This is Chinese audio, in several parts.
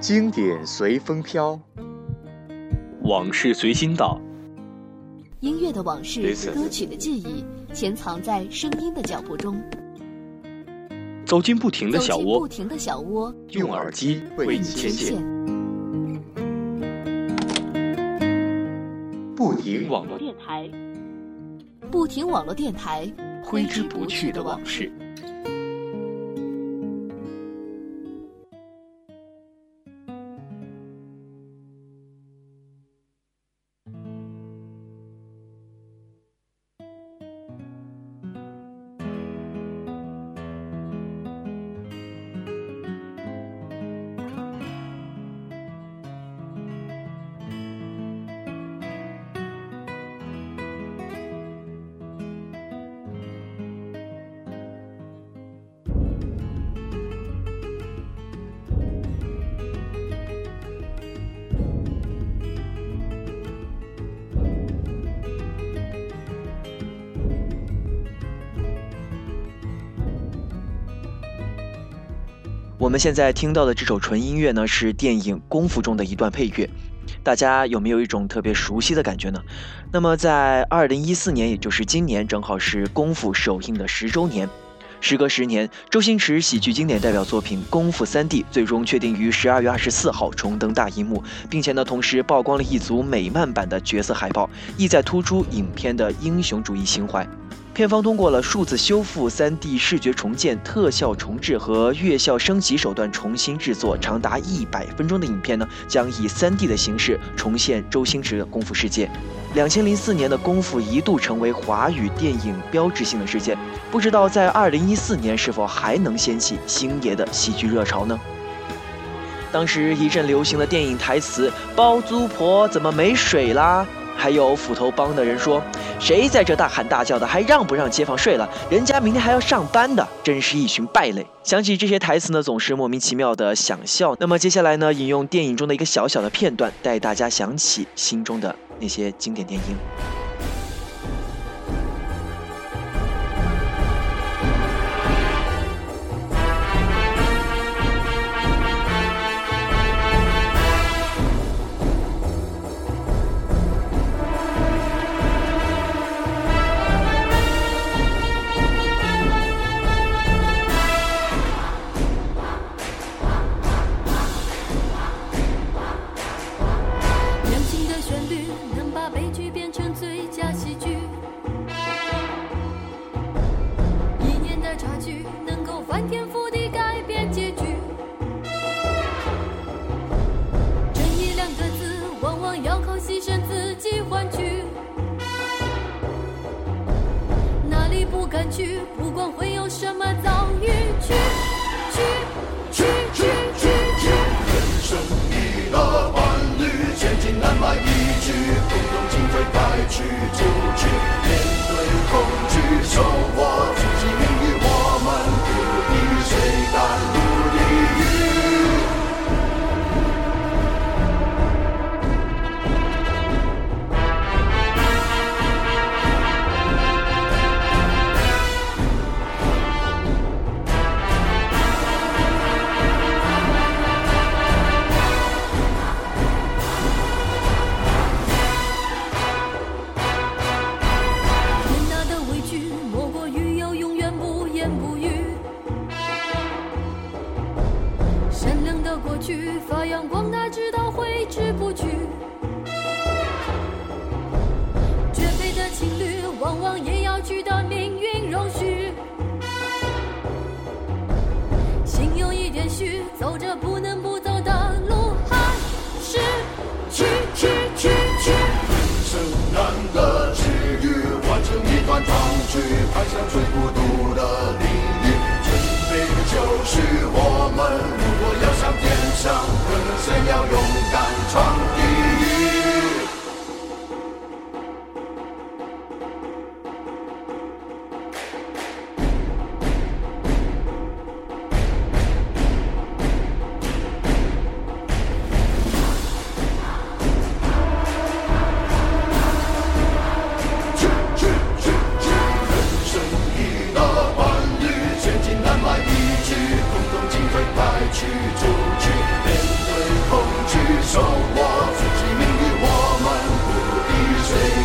经典随风飘，往事随心到。音乐的往事，歌曲的记忆，潜藏在声音的脚步中。走进不停的小窝，不停的小窝，用耳机为你牵线。不停网络电台，不停网络电台，挥之不去的往事。我们现在听到的这首纯音乐呢，是电影《功夫》中的一段配乐，大家有没有一种特别熟悉的感觉呢？那么在二零一四年，也就是今年，正好是《功夫》首映的十周年。时隔十年，周星驰喜剧经典代表作品《功夫三 D》最终确定于十二月二十四号重登大荧幕，并且呢，同时曝光了一组美漫版的角色海报，意在突出影片的英雄主义情怀。片方通过了数字修复、3D 视觉重建、特效重置和月效升级手段重新制作，长达一百分钟的影片呢，将以 3D 的形式重现周星驰的功夫世界。两千零四年的功夫一度成为华语电影标志性的事件，不知道在二零一四年是否还能掀起星爷的喜剧热潮呢？当时一阵流行的电影台词：“包租婆怎么没水啦？”还有斧头帮的人说：“谁在这大喊大叫的，还让不让街坊睡了？人家明天还要上班的，真是一群败类。”想起这些台词呢，总是莫名其妙的想笑。那么接下来呢，引用电影中的一个小小的片段，带大家想起心中的那些经典电影。什么遭遇？去去去去去去！人生一得万虑，千金难买一句，不懂情非白驹就。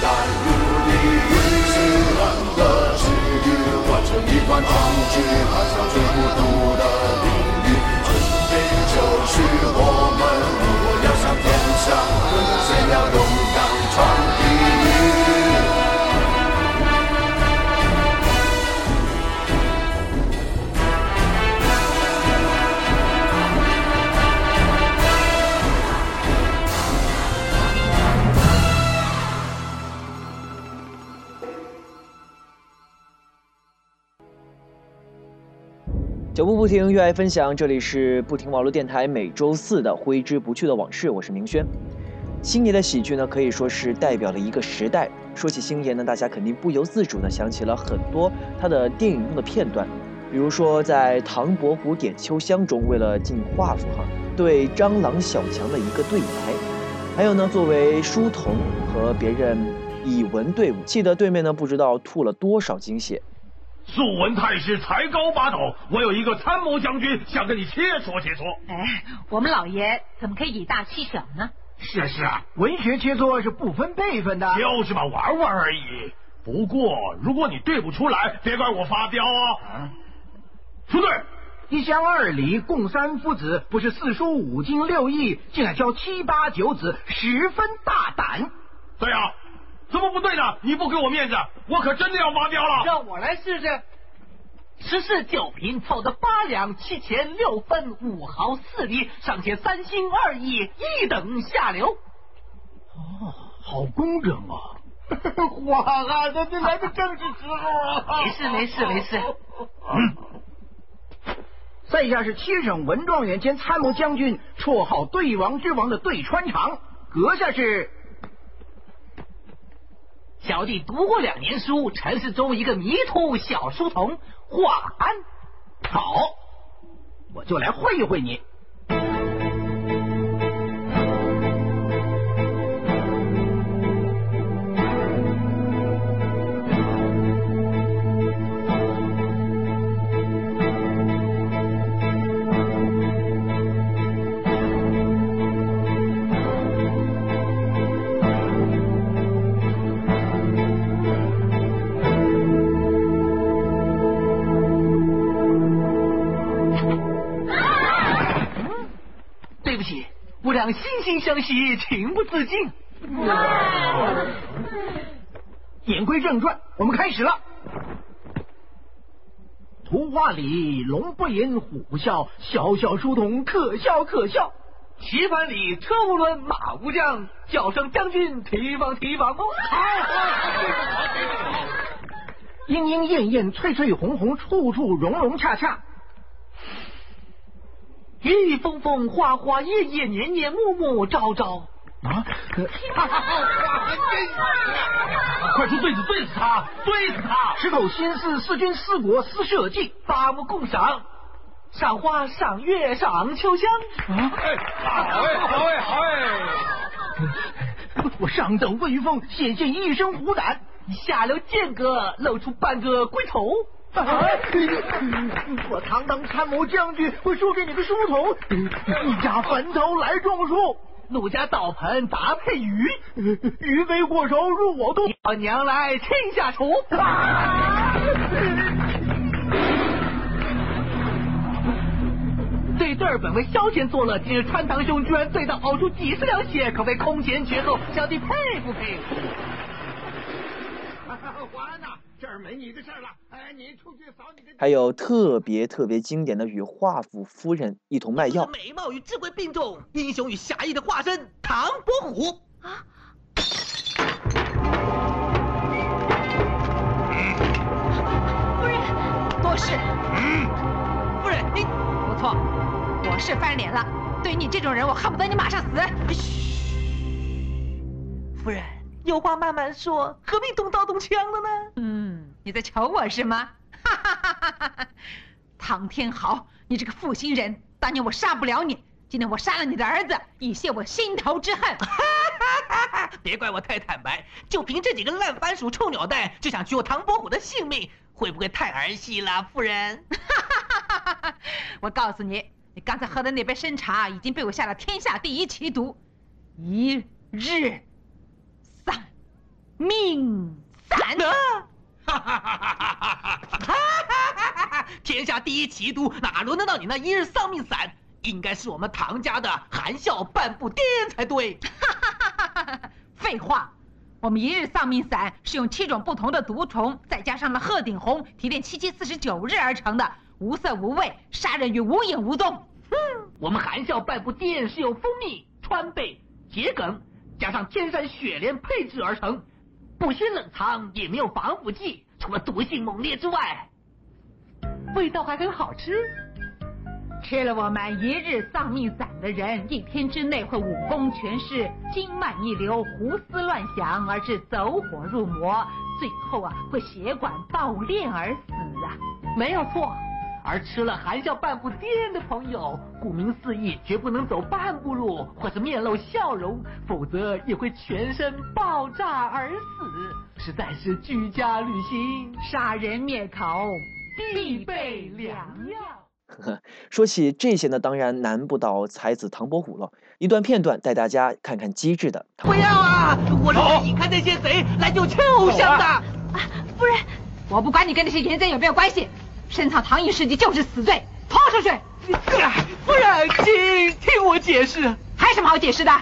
die. 脚步不停，热爱分享。这里是不停网络电台，每周四的挥之不去的往事。我是明轩。星爷的喜剧呢，可以说是代表了一个时代。说起星爷呢，大家肯定不由自主的想起了很多他的电影中的片段，比如说在《唐伯虎点秋香》中，为了进画府哈，对蟑螂小强的一个对白；还有呢，作为书童和别人以文对武，气得对面呢不知道吐了多少精血。素闻太师才高八斗，我有一个参谋将军想跟你切磋切磋。哎，我们老爷怎么可以以大欺小呢？是啊是啊，文学切磋是不分辈分的，就是嘛，玩玩而已。不过如果你对不出来，别怪我发飙啊。出队。一乡二里共三夫子，不是四书五经六艺，竟敢教七八九子，十分大胆。对啊。怎么不对呢？你不给我面子，我可真的要发飙了。让我来试试。十四九平凑的八两七钱六分五毫四厘，尚且三心二意，一等下流。哦，好工整啊！哇啊，这这来的正是时候啊！没事没事没事。嗯。在下是七省文状元兼参谋将军，绰号对王之王的对穿肠。阁下是？小弟读过两年书，城市中一个迷途小书童华安。好，我就来会一会你。两惺惺相惜，情不自禁。言归正传，我们开始了。图画里龙不吟，虎不啸，小小书童可笑可笑。棋盘里车无轮，马无将，叫声将军提防提防。好，莺莺燕燕，翠翠红红，处处融融洽洽。雨雨风风，花花叶叶，年年暮暮，朝朝。啊！快出对子，对死他，对死他！十口心思，四君四国四社稷，八目共赏，赏花赏月赏秋香。啊！哎，好哎，好哎，好哎！我上等威风，显现一身虎胆；下流剑阁，露出半个龟头。我堂堂参谋将军，会输给你个书童？一家坟头来种树，奴家倒盆搭配鱼，鱼飞过手入我肚。我娘来亲下厨。这对本为消遣作乐，今日穿堂兄居然醉到呕出几十两血，可谓空前绝后，小弟佩服佩服。完了。儿没你的事了，哎，你出去扫你的。还有特别特别经典的与华府夫人一同卖药。美貌与智慧并重，英雄与侠义的化身唐伯虎啊！夫人，多事。嗯夫人，你不错，我是翻脸了。对于你这种人，我恨不得你马上死。嘘，夫人。有话慢慢说，何必动刀动枪的呢？嗯，你在瞧我是吗？哈哈哈哈哈！唐天豪，你这个负心人，当年我杀不了你，今天我杀了你的儿子，以泄我心头之恨。别怪我太坦白，就凭这几个烂番薯、臭鸟蛋，就想取我唐伯虎的性命，会不会太儿戏了，夫人？我告诉你，你刚才喝的那杯参茶已经被我下了天下第一奇毒，一日。命散！哈哈哈哈哈哈！天下第一奇毒，哪轮得到你那一日丧命散？应该是我们唐家的含笑半步癫才对。哈哈哈哈哈！废话，我们一日丧命散是用七种不同的毒虫，再加上了鹤顶红提炼七七四十九日而成的，无色无味，杀人于无影无踪。哼，我们含笑半步癫是用蜂蜜、川贝、桔梗加上天山雪莲配制而成。不需冷藏，也没有防腐剂，除了毒性猛烈之外，味道还很好吃。吃了我们一日丧命散的人，一天之内会武功全失、经脉逆流、胡思乱想，而致走火入魔，最后啊会血管爆裂而死啊！没有错。而吃了含笑半步癫的朋友，顾名思义，绝不能走半步路或是面露笑容，否则也会全身爆炸而死。实在是居家旅行、杀人灭口必备良药。说起这些呢，当然难不倒才子唐伯虎了。一段片段带大家看看机智的。不要啊！我是你看那些贼来救亲偶像的。啊，夫人，我不管你跟那些淫贼有没有关系。深藏唐寅事迹就是死罪，拖出去！夫人，请听我解释。还有什么好解释的？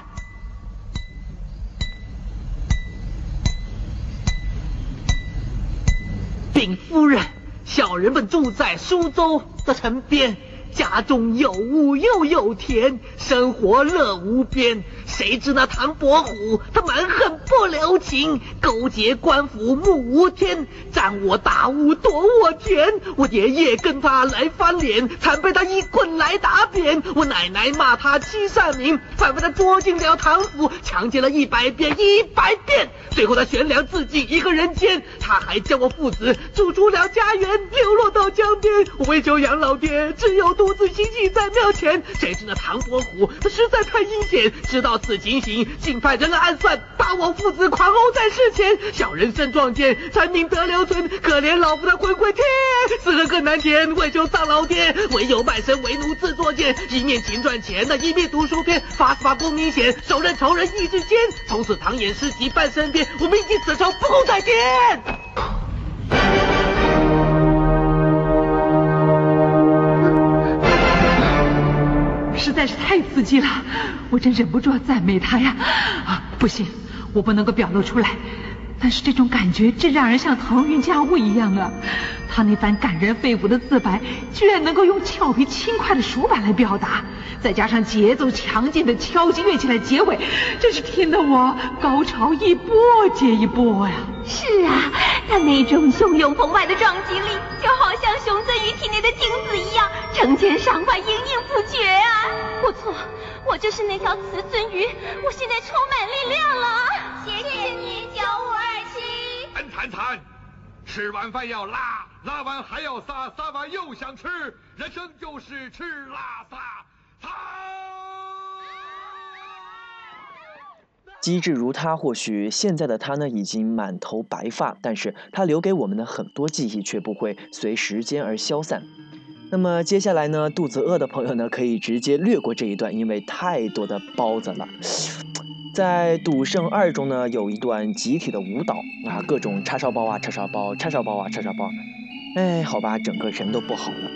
禀夫人，小人们住在苏州的城边。家中有屋又有田，生活乐无边。谁知那唐伯虎他蛮横不留情，勾结官府目无天，占我大屋夺我田。我爷爷跟他来翻脸，惨被他一棍来打扁。我奶奶骂他欺善民，反被他捉进了唐府，强奸了一百遍一百遍。最后他悬梁自尽一个人间。他还将我父子逐出了家园，流落到江边。我为救养老爹，只有独自行乞在庙前。谁知那唐伯虎他实在太阴险，知道此情形，竟派人来暗算，把我父子狂殴在世前。小人身撞见，才命得留存。可怜老夫的魂归天，死了更难填。为救丧老爹，唯有卖身为奴自作贱。一面勤赚钱，的一面读书篇，发发功名显，手刃仇人意志坚。从此唐寅诗集伴身边，我铭记此仇，不共戴天。实在是太刺激了，我真忍不住要赞美他呀！啊，不行，我不能够表露出来。但是这种感觉真让人像腾云驾雾一样啊！他那番感人肺腑的自白，居然能够用俏皮轻快的熟板来表达，再加上节奏强劲的敲击乐器来结尾，真是听得我高潮一波接一波呀！是啊，他那种汹涌澎湃的撞击力，就好像熊尊于体内的精子一样，成千上万，盈盈不绝啊！不错，我就是那条雌尊鱼，我现在充满力量了。谢谢你九五二七。很惨惨，吃完饭要拉，拉完还要撒，撒完又想吃，人生就是吃拉撒。机智如他，或许现在的他呢已经满头白发，但是他留给我们的很多记忆却不会随时间而消散。那么接下来呢，肚子饿的朋友呢可以直接略过这一段，因为太多的包子了。在《赌圣二》中呢，有一段集体的舞蹈啊，各种叉烧包啊，叉烧包，叉烧包啊，叉烧包。哎，好吧，整个人都不好了。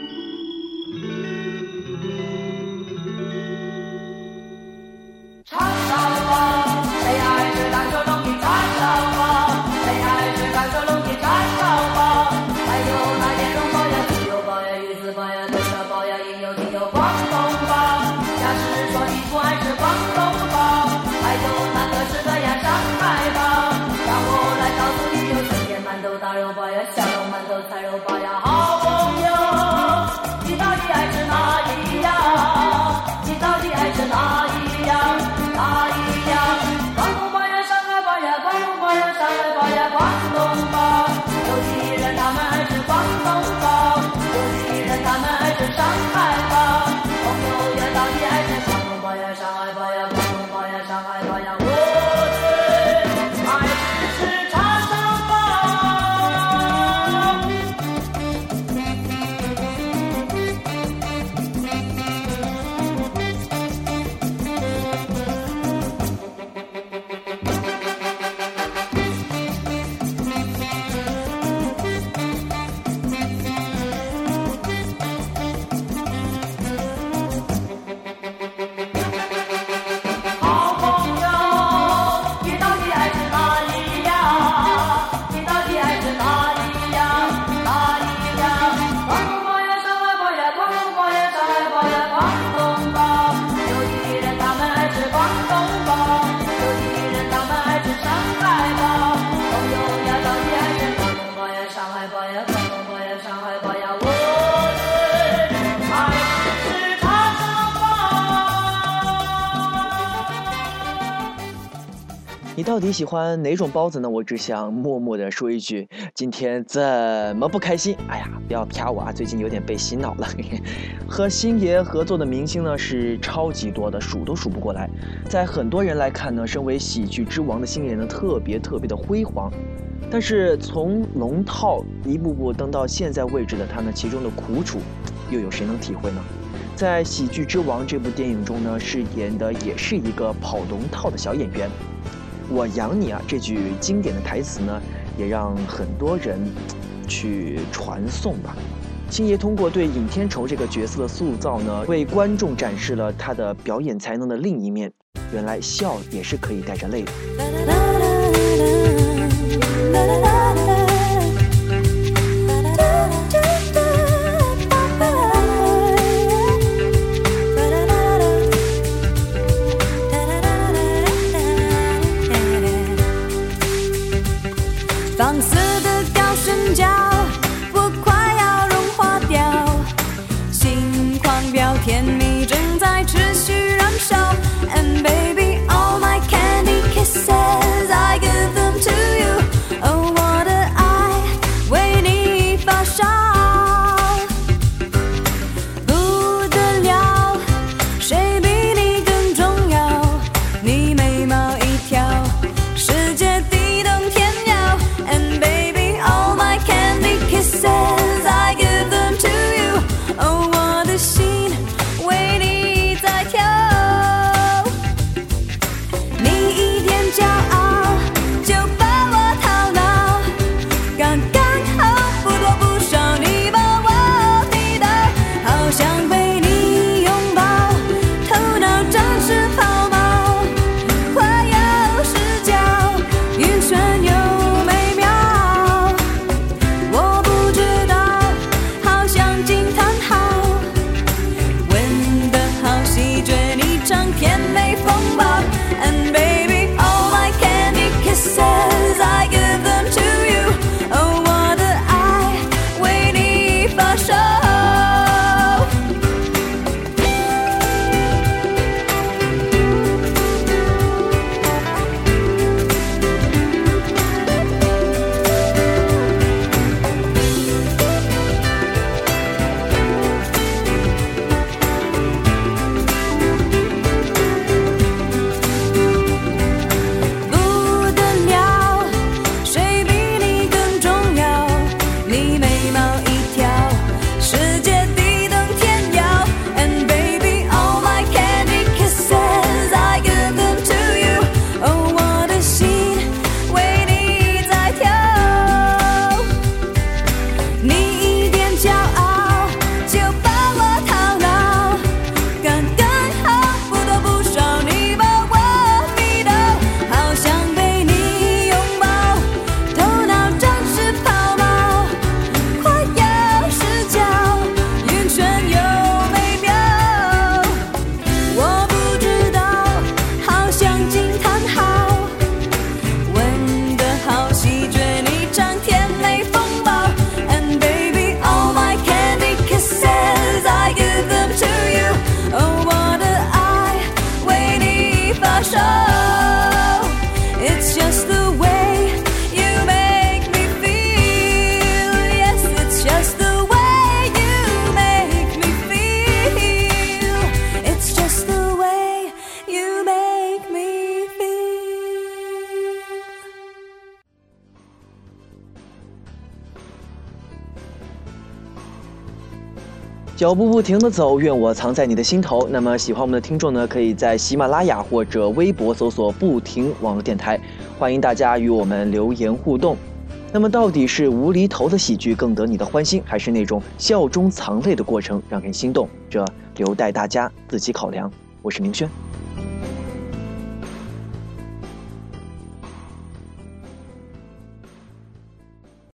你到底喜欢哪种包子呢？我只想默默的说一句，今天怎么不开心？哎呀，不要啪我啊！最近有点被洗脑了。和星爷合作的明星呢是超级多的，数都数不过来。在很多人来看呢，身为喜剧之王的星爷呢，特别特别的辉煌。但是从龙套一步步登到现在位置的他呢，其中的苦楚，又有谁能体会呢？在《喜剧之王》这部电影中呢，饰演的也是一个跑龙套的小演员。我养你啊！这句经典的台词呢，也让很多人去传颂吧。星爷通过对尹天仇这个角色的塑造呢，为观众展示了他的表演才能的另一面。原来笑也是可以带着泪的。脚步不停的走，愿我藏在你的心头。那么喜欢我们的听众呢，可以在喜马拉雅或者微博搜索“不停网络电台”，欢迎大家与我们留言互动。那么到底是无厘头的喜剧更得你的欢心，还是那种笑中藏泪的过程让人心动？这留待大家自己考量。我是明轩。